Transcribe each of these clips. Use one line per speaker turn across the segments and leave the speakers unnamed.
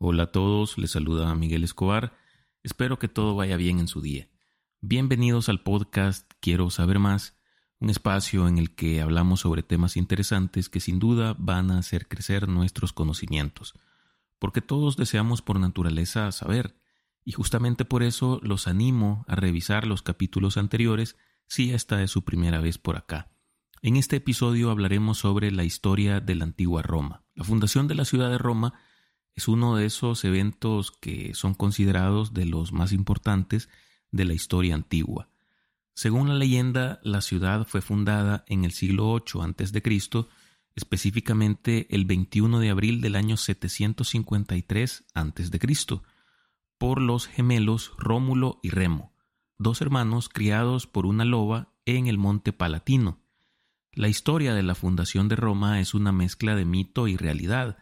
Hola a todos, les saluda Miguel Escobar. Espero que todo vaya bien en su día. Bienvenidos al podcast Quiero saber más, un espacio en el que hablamos sobre temas interesantes que sin duda van a hacer crecer nuestros conocimientos, porque todos deseamos por naturaleza saber, y justamente por eso los animo a revisar los capítulos anteriores si esta es su primera vez por acá. En este episodio hablaremos sobre la historia de la antigua Roma. La fundación de la ciudad de Roma es uno de esos eventos que son considerados de los más importantes de la historia antigua. Según la leyenda, la ciudad fue fundada en el siglo VIII a.C., específicamente el 21 de abril del año 753 a.C., por los gemelos Rómulo y Remo, dos hermanos criados por una loba en el monte Palatino. La historia de la fundación de Roma es una mezcla de mito y realidad,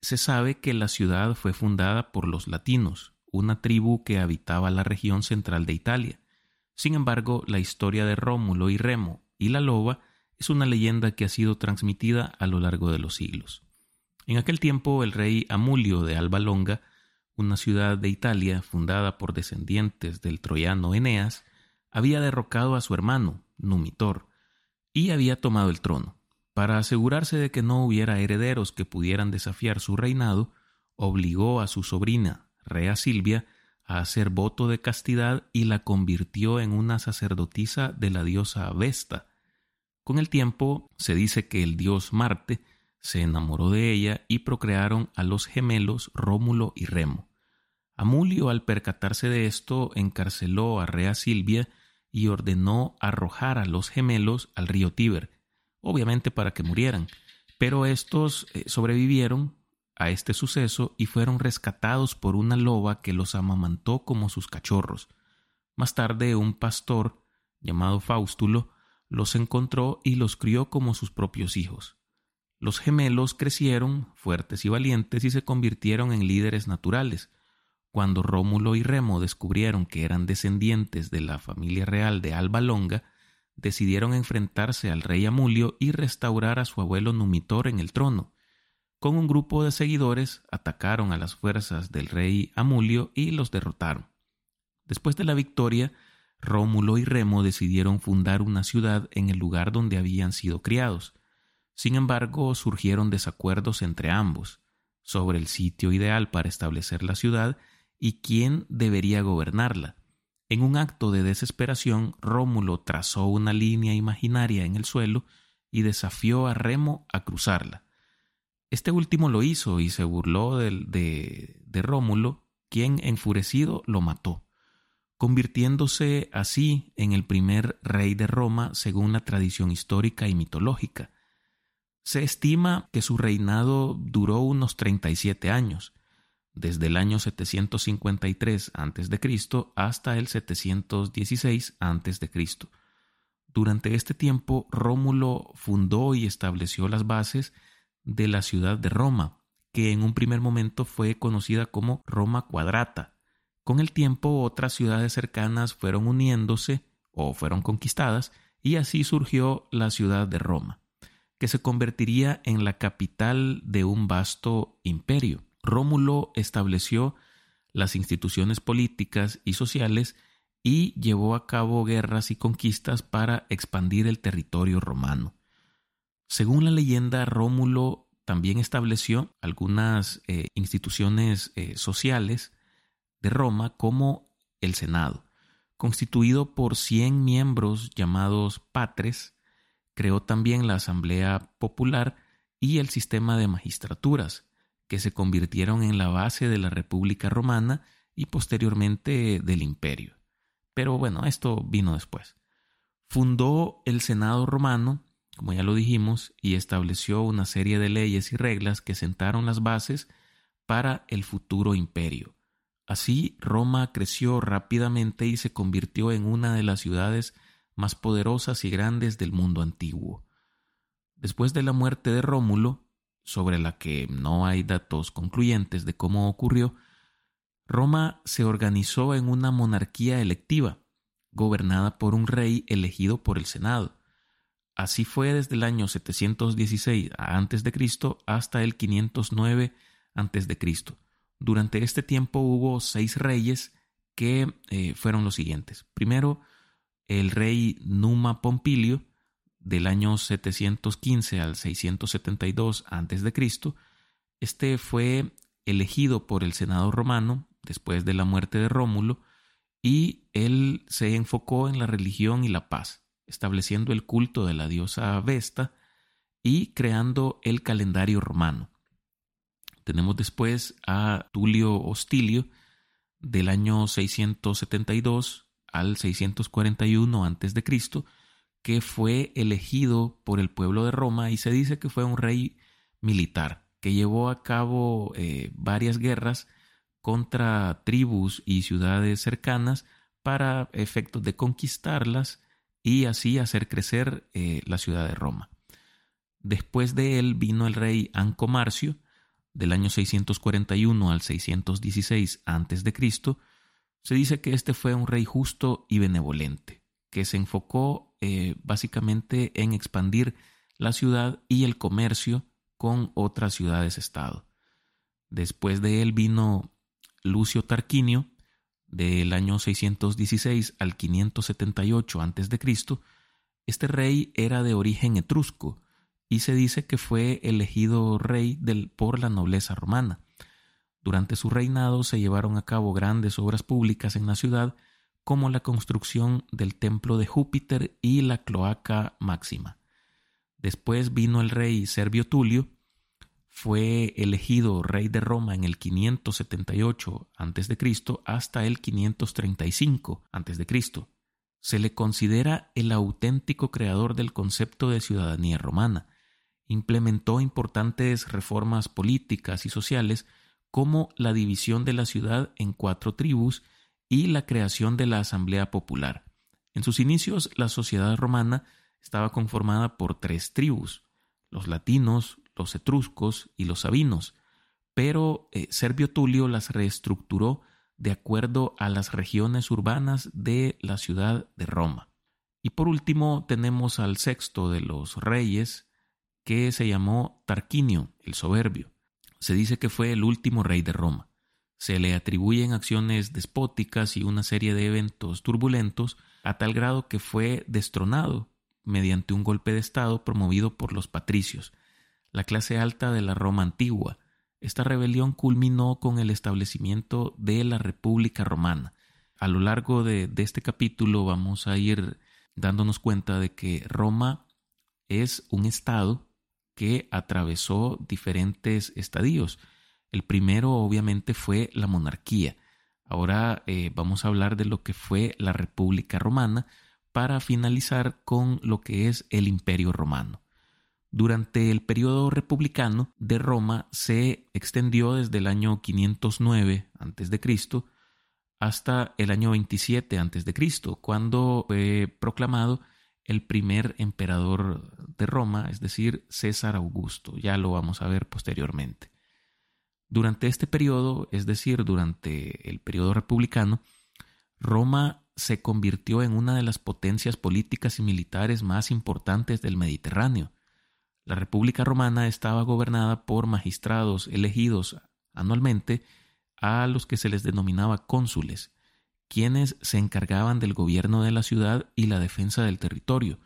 se sabe que la ciudad fue fundada por los latinos, una tribu que habitaba la región central de Italia. Sin embargo, la historia de Rómulo y Remo y la loba es una leyenda que ha sido transmitida a lo largo de los siglos. En aquel tiempo, el rey Amulio de Alba Longa, una ciudad de Italia fundada por descendientes del troyano Eneas, había derrocado a su hermano, Numitor, y había tomado el trono. Para asegurarse de que no hubiera herederos que pudieran desafiar su reinado, obligó a su sobrina, Rea Silvia, a hacer voto de castidad y la convirtió en una sacerdotisa de la diosa Vesta. Con el tiempo se dice que el dios Marte se enamoró de ella y procrearon a los gemelos Rómulo y Remo. Amulio, al percatarse de esto, encarceló a Rea Silvia y ordenó arrojar a los gemelos al río Tíber, obviamente para que murieran, pero estos eh, sobrevivieron a este suceso y fueron rescatados por una loba que los amamantó como sus cachorros. Más tarde un pastor, llamado Faustulo, los encontró y los crió como sus propios hijos. Los gemelos crecieron, fuertes y valientes, y se convirtieron en líderes naturales. Cuando Rómulo y Remo descubrieron que eran descendientes de la familia real de Alba Longa, decidieron enfrentarse al rey Amulio y restaurar a su abuelo Numitor en el trono. Con un grupo de seguidores atacaron a las fuerzas del rey Amulio y los derrotaron. Después de la victoria, Rómulo y Remo decidieron fundar una ciudad en el lugar donde habían sido criados. Sin embargo, surgieron desacuerdos entre ambos sobre el sitio ideal para establecer la ciudad y quién debería gobernarla. En un acto de desesperación, Rómulo trazó una línea imaginaria en el suelo y desafió a Remo a cruzarla. Este último lo hizo y se burló de, de, de Rómulo, quien enfurecido lo mató, convirtiéndose así en el primer rey de Roma según la tradición histórica y mitológica. Se estima que su reinado duró unos 37 años, desde el año 753 a.C. hasta el 716 a.C. Durante este tiempo, Rómulo fundó y estableció las bases de la ciudad de Roma, que en un primer momento fue conocida como Roma Cuadrata. Con el tiempo, otras ciudades cercanas fueron uniéndose o fueron conquistadas, y así surgió la ciudad de Roma, que se convertiría en la capital de un vasto imperio. Rómulo estableció las instituciones políticas y sociales y llevó a cabo guerras y conquistas para expandir el territorio romano. Según la leyenda, Rómulo también estableció algunas eh, instituciones eh, sociales de Roma como el Senado, constituido por 100 miembros llamados patres, creó también la Asamblea Popular y el sistema de magistraturas, que se convirtieron en la base de la República Romana y posteriormente del imperio. Pero bueno, esto vino después. Fundó el Senado romano, como ya lo dijimos, y estableció una serie de leyes y reglas que sentaron las bases para el futuro imperio. Así, Roma creció rápidamente y se convirtió en una de las ciudades más poderosas y grandes del mundo antiguo. Después de la muerte de Rómulo, sobre la que no hay datos concluyentes de cómo ocurrió, Roma se organizó en una monarquía electiva, gobernada por un rey elegido por el Senado. Así fue desde el año 716 a.C. hasta el 509 a.C., Durante este tiempo hubo seis reyes que eh, fueron los siguientes. Primero, el rey Numa Pompilio, del año 715 al 672 a.C., este fue elegido por el Senado romano después de la muerte de Rómulo y él se enfocó en la religión y la paz, estableciendo el culto de la diosa Vesta y creando el calendario romano. Tenemos después a Tulio Hostilio del año 672 al 641 a.C., que fue elegido por el pueblo de Roma y se dice que fue un rey militar que llevó a cabo eh, varias guerras contra tribus y ciudades cercanas para efectos de conquistarlas y así hacer crecer eh, la ciudad de Roma. Después de él vino el rey Ancomarcio, del año 641 al 616 a.C., se dice que este fue un rey justo y benevolente, que se enfocó eh, básicamente en expandir la ciudad y el comercio con otras ciudades-estado. Después de él vino Lucio Tarquinio, del año 616 al 578 a.C., este rey era de origen etrusco y se dice que fue elegido rey por la nobleza romana. Durante su reinado se llevaron a cabo grandes obras públicas en la ciudad, como la construcción del templo de Júpiter y la cloaca máxima. Después vino el rey Servio Tulio, fue elegido rey de Roma en el 578 a.C. hasta el 535 a.C. Se le considera el auténtico creador del concepto de ciudadanía romana. Implementó importantes reformas políticas y sociales como la división de la ciudad en cuatro tribus y la creación de la Asamblea Popular. En sus inicios, la sociedad romana estaba conformada por tres tribus, los latinos, los etruscos y los sabinos, pero eh, Servio Tulio las reestructuró de acuerdo a las regiones urbanas de la ciudad de Roma. Y por último tenemos al sexto de los reyes, que se llamó Tarquinio el Soberbio. Se dice que fue el último rey de Roma. Se le atribuyen acciones despóticas y una serie de eventos turbulentos a tal grado que fue destronado mediante un golpe de Estado promovido por los patricios, la clase alta de la Roma antigua. Esta rebelión culminó con el establecimiento de la República Romana. A lo largo de, este capítulo vamos a ir dándonos cuenta de que Roma es un estado que atravesó diferentes estadios. El primero obviamente fue la monarquía. Ahora eh, vamos a hablar de lo que fue la República Romana para finalizar con lo que es el Imperio Romano. Durante el periodo republicano de Roma se extendió desde el año 509 a.C. hasta el año 27 a.C., cuando fue proclamado el primer emperador de Roma, es decir, César Augusto. Ya lo vamos a ver posteriormente. Durante este periodo, es decir, durante el periodo republicano, Roma se convirtió en una de las potencias políticas y militares más importantes del Mediterráneo. La República Romana estaba gobernada por magistrados elegidos anualmente a los que se les denominaba cónsules, quienes se encargaban del gobierno de la ciudad y la defensa del territorio.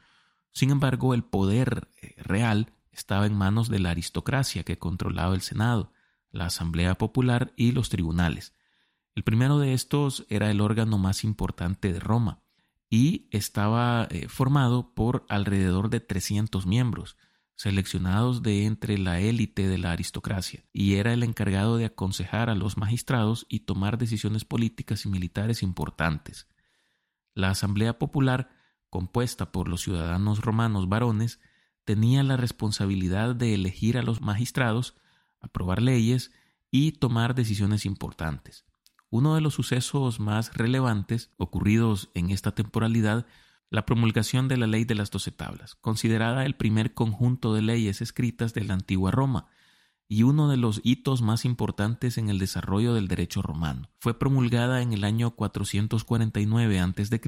Sin embargo, el poder eh, real estaba en manos de la aristocracia que controlaba el Senado, la Asamblea Popular y los tribunales. El primero de estos era el órgano más importante de Roma y estaba eh, formado por alrededor de 300 miembros, seleccionados de entre la élite de la aristocracia, y era el encargado de aconsejar a los magistrados y tomar decisiones políticas y militares importantes. La Asamblea Popular, compuesta por los ciudadanos romanos varones, tenía la responsabilidad de elegir a los magistrados, aprobar leyes y tomar decisiones importantes. Uno de los sucesos más relevantes ocurridos en esta temporalidad la promulgación de la ley de las doce tablas, considerada el primer conjunto de leyes escritas de la antigua Roma y uno de los hitos más importantes en el desarrollo del derecho romano. Fue promulgada en el año 449 a.C.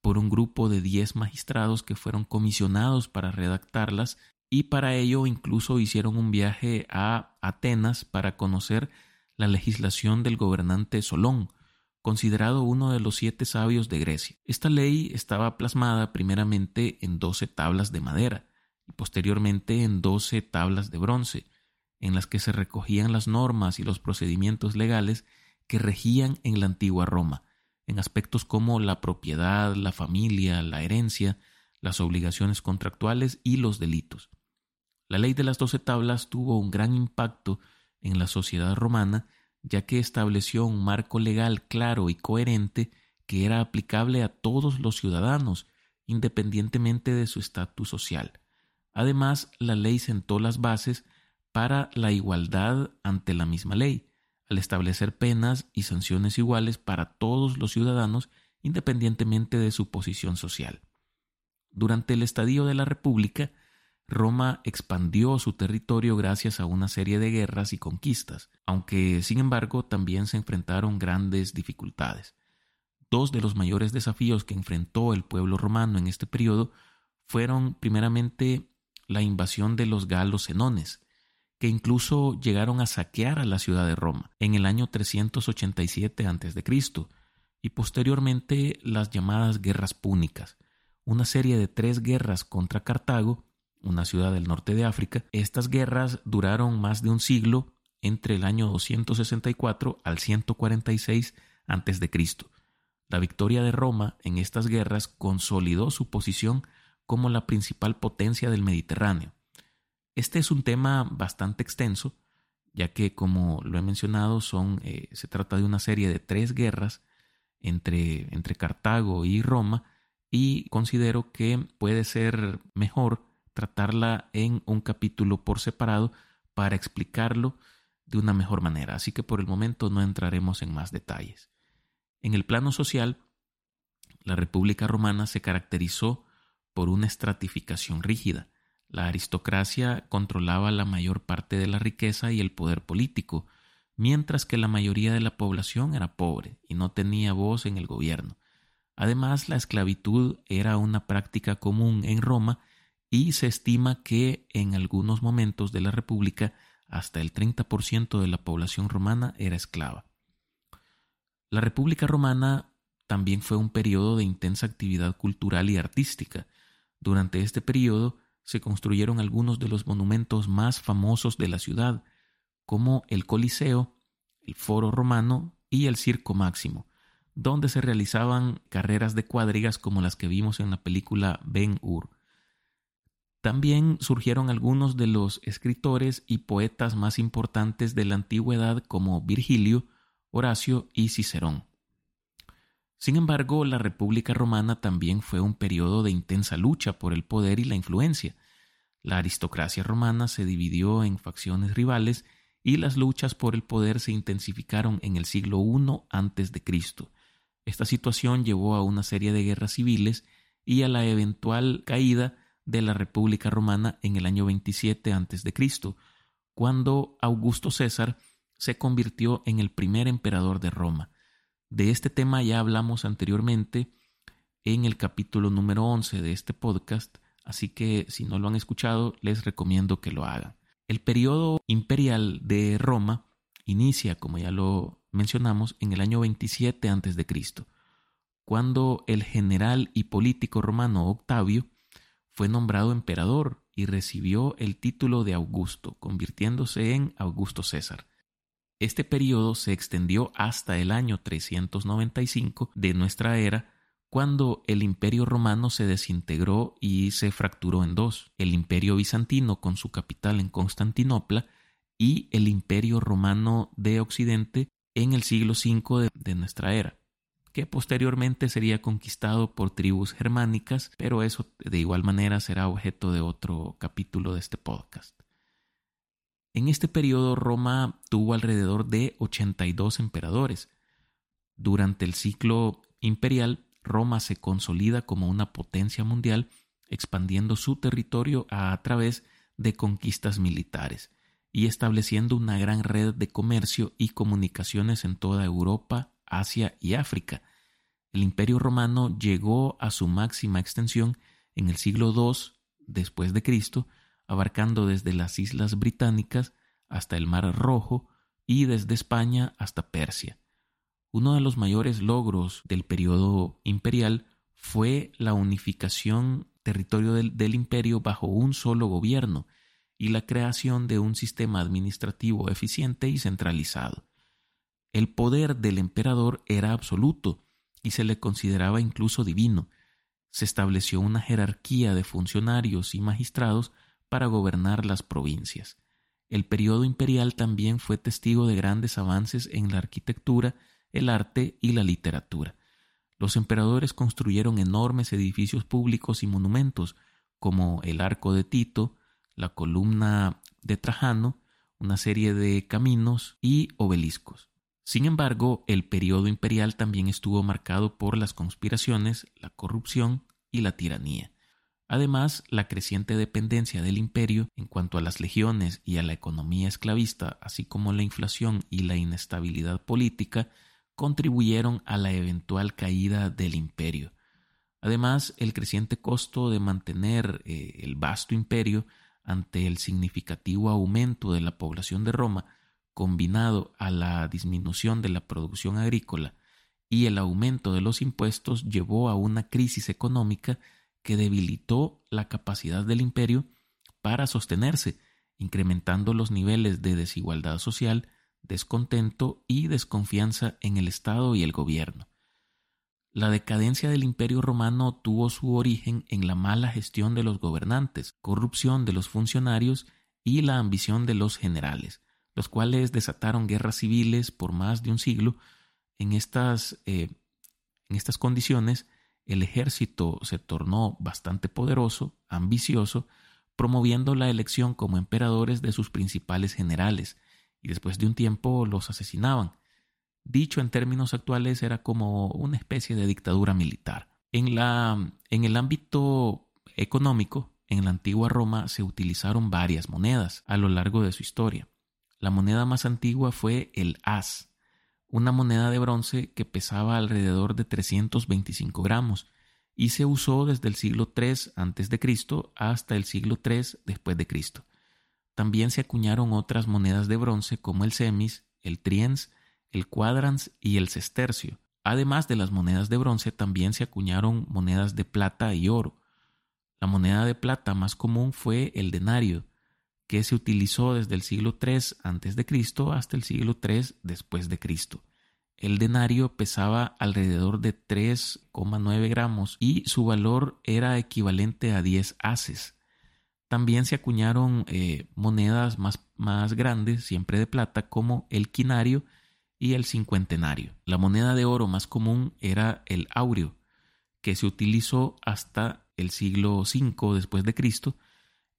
por un grupo de diez magistrados que fueron comisionados para redactarlas y para ello incluso hicieron un viaje a Atenas para conocer la legislación del gobernante Solón, considerado uno de los siete sabios de Grecia. Esta ley estaba plasmada primeramente en doce tablas de madera y posteriormente en doce tablas de bronce, en las que se recogían las normas y los procedimientos legales que regían en la antigua Roma, en aspectos como la propiedad, la familia, la herencia, las obligaciones contractuales y los delitos. La ley de las doce tablas tuvo un gran impacto en la sociedad romana, ya que estableció un marco legal claro y coherente que era aplicable a todos los ciudadanos, independientemente de su estatus social. Además, la ley sentó las bases para la igualdad ante la misma ley, al establecer penas y sanciones iguales para todos los ciudadanos independientemente de su posición social. Durante el estadio de la República, Roma expandió su territorio gracias a una serie de guerras y conquistas, aunque sin embargo también se enfrentaron grandes dificultades. Dos de los mayores desafíos que enfrentó el pueblo romano en este periodo fueron primeramente la invasión de los galos senones, que incluso llegaron a saquear a la ciudad de Roma en el año 387 a.C., y posteriormente las llamadas guerras púnicas, una serie de tres guerras contra Cartago una ciudad del norte de África. Estas guerras duraron más de un siglo entre el año 264 al 146 a.C. La victoria de Roma en estas guerras consolidó su posición como la principal potencia del Mediterráneo. Este es un tema bastante extenso, ya que, como lo he mencionado, son, eh, se trata de una serie de tres guerras entre, entre Cartago y Roma, y considero que puede ser mejor tratarla en un capítulo por separado para explicarlo de una mejor manera, así que por el momento no entraremos en más detalles. En el plano social, la República Romana se caracterizó por una estratificación rígida. La aristocracia controlaba la mayor parte de la riqueza y el poder político, mientras que la mayoría de la población era pobre y no tenía voz en el gobierno. Además, la esclavitud era una práctica común en Roma y se estima que en algunos momentos de la República hasta el 30% de la población romana era esclava. La República Romana también fue un periodo de intensa actividad cultural y artística. Durante este periodo se construyeron algunos de los monumentos más famosos de la ciudad, como el Coliseo, el Foro Romano y el Circo Máximo, donde se realizaban carreras de cuadrigas como las que vimos en la película Ben Hur. También surgieron algunos de los escritores y poetas más importantes de la antigüedad como Virgilio, Horacio y Cicerón. Sin embargo, la República Romana también fue un periodo de intensa lucha por el poder y la influencia. La aristocracia romana se dividió en facciones rivales y las luchas por el poder se intensificaron en el siglo I antes de Cristo. Esta situación llevó a una serie de guerras civiles y a la eventual caída de la República Romana en el año 27 a.C., cuando Augusto César se convirtió en el primer emperador de Roma. De este tema ya hablamos anteriormente en el capítulo número 11 de este podcast, así que si no lo han escuchado, les recomiendo que lo hagan. El periodo imperial de Roma inicia, como ya lo mencionamos, en el año 27 a.C., cuando el general y político romano Octavio fue nombrado emperador y recibió el título de Augusto, convirtiéndose en Augusto César. Este periodo se extendió hasta el año 395 de nuestra era, cuando el imperio romano se desintegró y se fracturó en dos, el imperio bizantino con su capital en Constantinopla y el imperio romano de Occidente en el siglo V de, nuestra era que posteriormente sería conquistado por tribus germánicas, pero eso de igual manera será objeto de otro capítulo de este podcast. En este periodo Roma tuvo alrededor de 82 emperadores. Durante el ciclo imperial, Roma se consolida como una potencia mundial, expandiendo su territorio a través de conquistas militares y estableciendo una gran red de comercio y comunicaciones en toda Europa, Asia y África. El imperio romano llegó a su máxima extensión en el siglo II después de Cristo, abarcando desde las islas británicas hasta el Mar Rojo, y desde España hasta Persia. Uno de los mayores logros del periodo imperial fue la unificación territorio del, del, imperio bajo un solo gobierno y la creación de un sistema administrativo eficiente y centralizado. El poder del emperador era absoluto y se le consideraba incluso divino. Se estableció una jerarquía de funcionarios y magistrados para gobernar las provincias. El periodo imperial también fue testigo de grandes avances en la arquitectura, el arte y la literatura. Los emperadores construyeron enormes edificios públicos y monumentos, como el Arco de Tito, la columna de Trajano, una serie de caminos y obeliscos. Sin embargo, el periodo imperial también estuvo marcado por las conspiraciones, la corrupción y la tiranía. Además, la creciente dependencia del imperio en cuanto a las legiones y a la economía esclavista, así como la inflación y la inestabilidad política, contribuyeron a la eventual caída del imperio. Además, el creciente costo de mantener eh, el vasto imperio ante el significativo aumento de la población de Roma, combinado a la disminución de la producción agrícola y el aumento de los impuestos, llevó a una crisis económica que debilitó la capacidad del imperio para sostenerse, incrementando los niveles de desigualdad social, descontento y desconfianza en el Estado y el gobierno. La decadencia del imperio romano tuvo su origen en la mala gestión de los gobernantes, corrupción de los funcionarios y la ambición de los generales, los cuales desataron guerras civiles por más de un siglo. En estas, eh, en estas condiciones, el ejército se tornó bastante poderoso, ambicioso, promoviendo la elección como emperadores de sus principales generales, y después de un tiempo los asesinaban. Dicho en términos actuales era como una especie de dictadura militar. En, la, en el ámbito económico, en la antigua Roma se utilizaron varias monedas a lo largo de su historia. La moneda más antigua fue el as, una moneda de bronce que pesaba alrededor de 325 gramos y se usó desde el siglo III a.C. hasta el siglo III después de Cristo. También se acuñaron otras monedas de bronce como el semis, el triens, el quadrans y el sestercio. Además de las monedas de bronce, también se acuñaron monedas de plata y oro. La moneda de plata más común fue el denario, que se utilizó desde el siglo III a.C. hasta el siglo III después de Cristo. El denario pesaba alrededor de 3,9 gramos y su valor era equivalente a 10 haces. También se acuñaron eh, monedas más, más grandes, siempre de plata, como el quinario y el cincuentenario. La moneda de oro más común era el aureo, que se utilizó hasta el siglo V después de Cristo.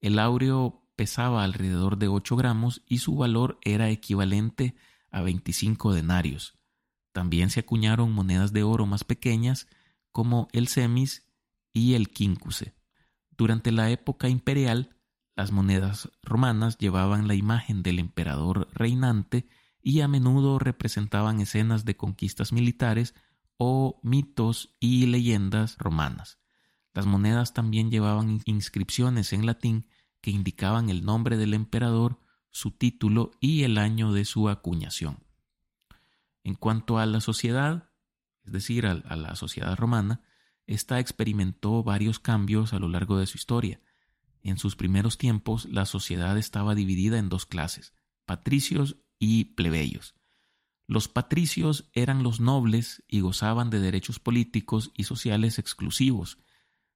El aureo pesaba alrededor de 8 gramos y su valor era equivalente a 25 denarios. También se acuñaron monedas de oro más pequeñas como el semis y el quíncuse. Durante la época imperial, las monedas romanas llevaban la imagen del emperador reinante y a menudo representaban escenas de conquistas militares o mitos y leyendas romanas. Las monedas también llevaban inscripciones en latín que indicaban el nombre del emperador, su título y el año de su acuñación. En cuanto a la sociedad, es decir, a, la sociedad romana, ésta experimentó varios cambios a lo largo de su historia. En sus primeros tiempos, la sociedad estaba dividida en dos clases, patricios y plebeyos. Los patricios eran los nobles y gozaban de derechos políticos y sociales exclusivos,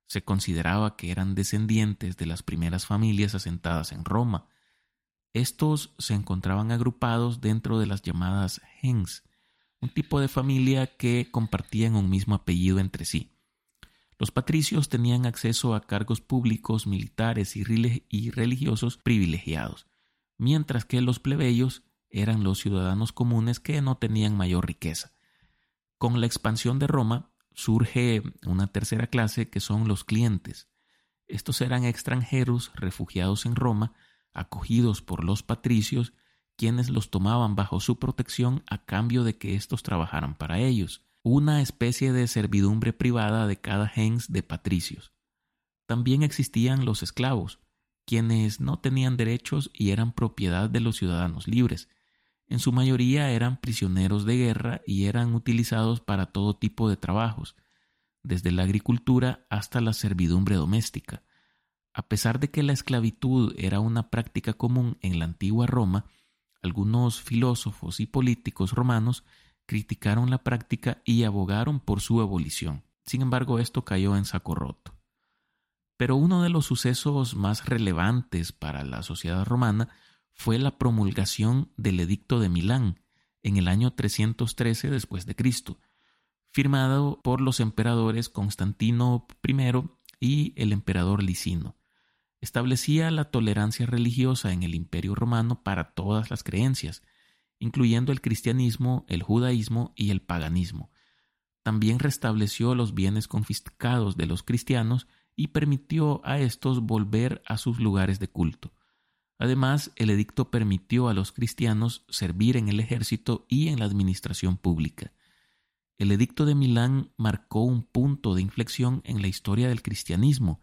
se consideraba que eran descendientes de las primeras familias asentadas en Roma. Estos se encontraban agrupados dentro de las llamadas gens, un tipo de familia que compartían un mismo apellido entre sí. Los patricios tenían acceso a cargos públicos, militares y religiosos privilegiados, mientras que los plebeyos eran los ciudadanos comunes que no tenían mayor riqueza. Con la expansión de Roma, surge una tercera clase que son los clientes. Estos eran extranjeros refugiados en Roma, acogidos por los patricios, quienes los tomaban bajo su protección a cambio de que éstos trabajaran para ellos, una especie de servidumbre privada de cada gens de patricios. También existían los esclavos, quienes no tenían derechos y eran propiedad de los ciudadanos libres. En su mayoría eran prisioneros de guerra y eran utilizados para todo tipo de trabajos, desde la agricultura hasta la servidumbre doméstica. A pesar de que la esclavitud era una práctica común en la antigua Roma, algunos filósofos y políticos romanos criticaron la práctica y abogaron por su abolición. Sin embargo, esto cayó en saco roto. Pero uno de los sucesos más relevantes para la sociedad romana fue la promulgación del Edicto de Milán en el año 313 después de Cristo, firmado por los emperadores Constantino I y el emperador Licino. Establecía la tolerancia religiosa en el Imperio romano para todas las creencias, incluyendo el cristianismo, el judaísmo y el paganismo. También restableció los bienes confiscados de los cristianos y permitió a estos volver a sus lugares de culto. Además, el edicto permitió a los cristianos servir en el ejército y en la administración pública. El edicto de Milán marcó un punto de inflexión en la historia del cristianismo,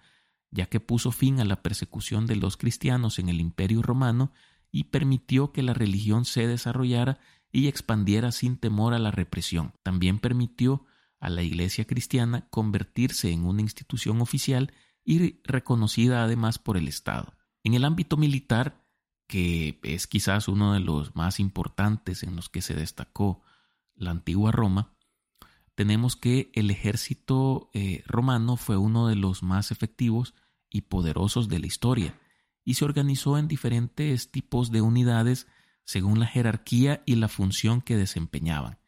ya que puso fin a la persecución de los cristianos en el Imperio romano y permitió que la religión se desarrollara y expandiera sin temor a la represión. También permitió a la Iglesia cristiana convertirse en una institución oficial y reconocida además por el Estado. En el ámbito militar, que es quizás uno de los más importantes en los que se destacó la antigua Roma, tenemos que el ejército eh, romano fue uno de los más efectivos y poderosos de la historia, y se organizó en diferentes tipos de unidades según la jerarquía y la función que desempeñaban.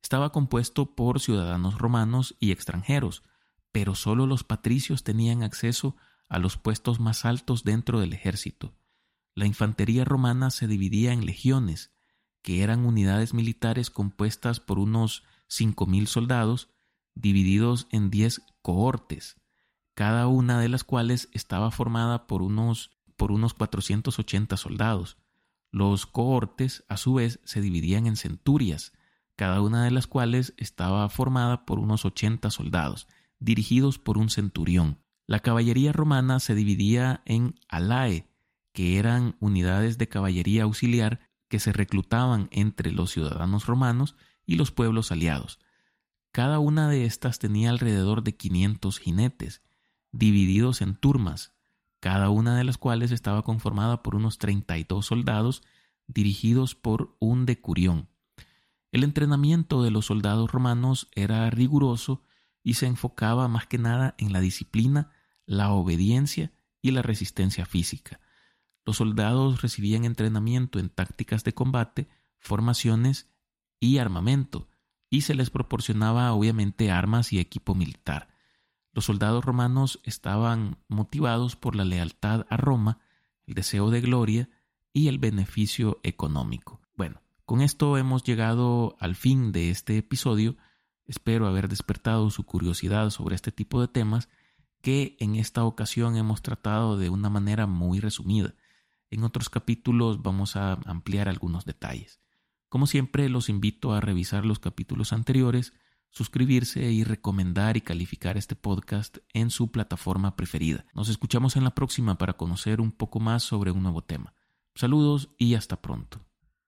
Estaba compuesto por ciudadanos romanos y extranjeros, pero solo los patricios tenían acceso a los puestos más altos dentro del ejército. La infantería romana se dividía en legiones, que eran unidades militares compuestas por unos cinco mil soldados, divididos en diez cohortes, cada una de las cuales estaba formada por unos, por unos 480 soldados. Los cohortes, a su vez, se dividían en centurias, cada una de las cuales estaba formada por unos 80 soldados, dirigidos por un centurión. La caballería romana se dividía en alae, que eran unidades de caballería auxiliar que se reclutaban entre los ciudadanos romanos y los pueblos aliados. Cada una de estas tenía alrededor de 500 jinetes, divididos en turmas, cada una de las cuales estaba conformada por unos 32 soldados dirigidos por un decurión. El entrenamiento de los soldados romanos era riguroso y se enfocaba más que nada en la disciplina, la obediencia y la resistencia física. Los soldados recibían entrenamiento en tácticas de combate, formaciones y armamento, y se les proporcionaba obviamente armas y equipo militar. Los soldados romanos estaban motivados por la lealtad a Roma, el deseo de gloria y el beneficio económico. Bueno, con esto hemos llegado al fin de este episodio. Espero haber despertado su curiosidad sobre este tipo de temas que en esta ocasión hemos tratado de una manera muy resumida. En otros capítulos vamos a ampliar algunos detalles. Como siempre, los invito a revisar los capítulos anteriores, suscribirse y recomendar y calificar este podcast en su plataforma preferida. Nos escuchamos en la próxima para conocer un poco más sobre un nuevo tema. Saludos y hasta pronto.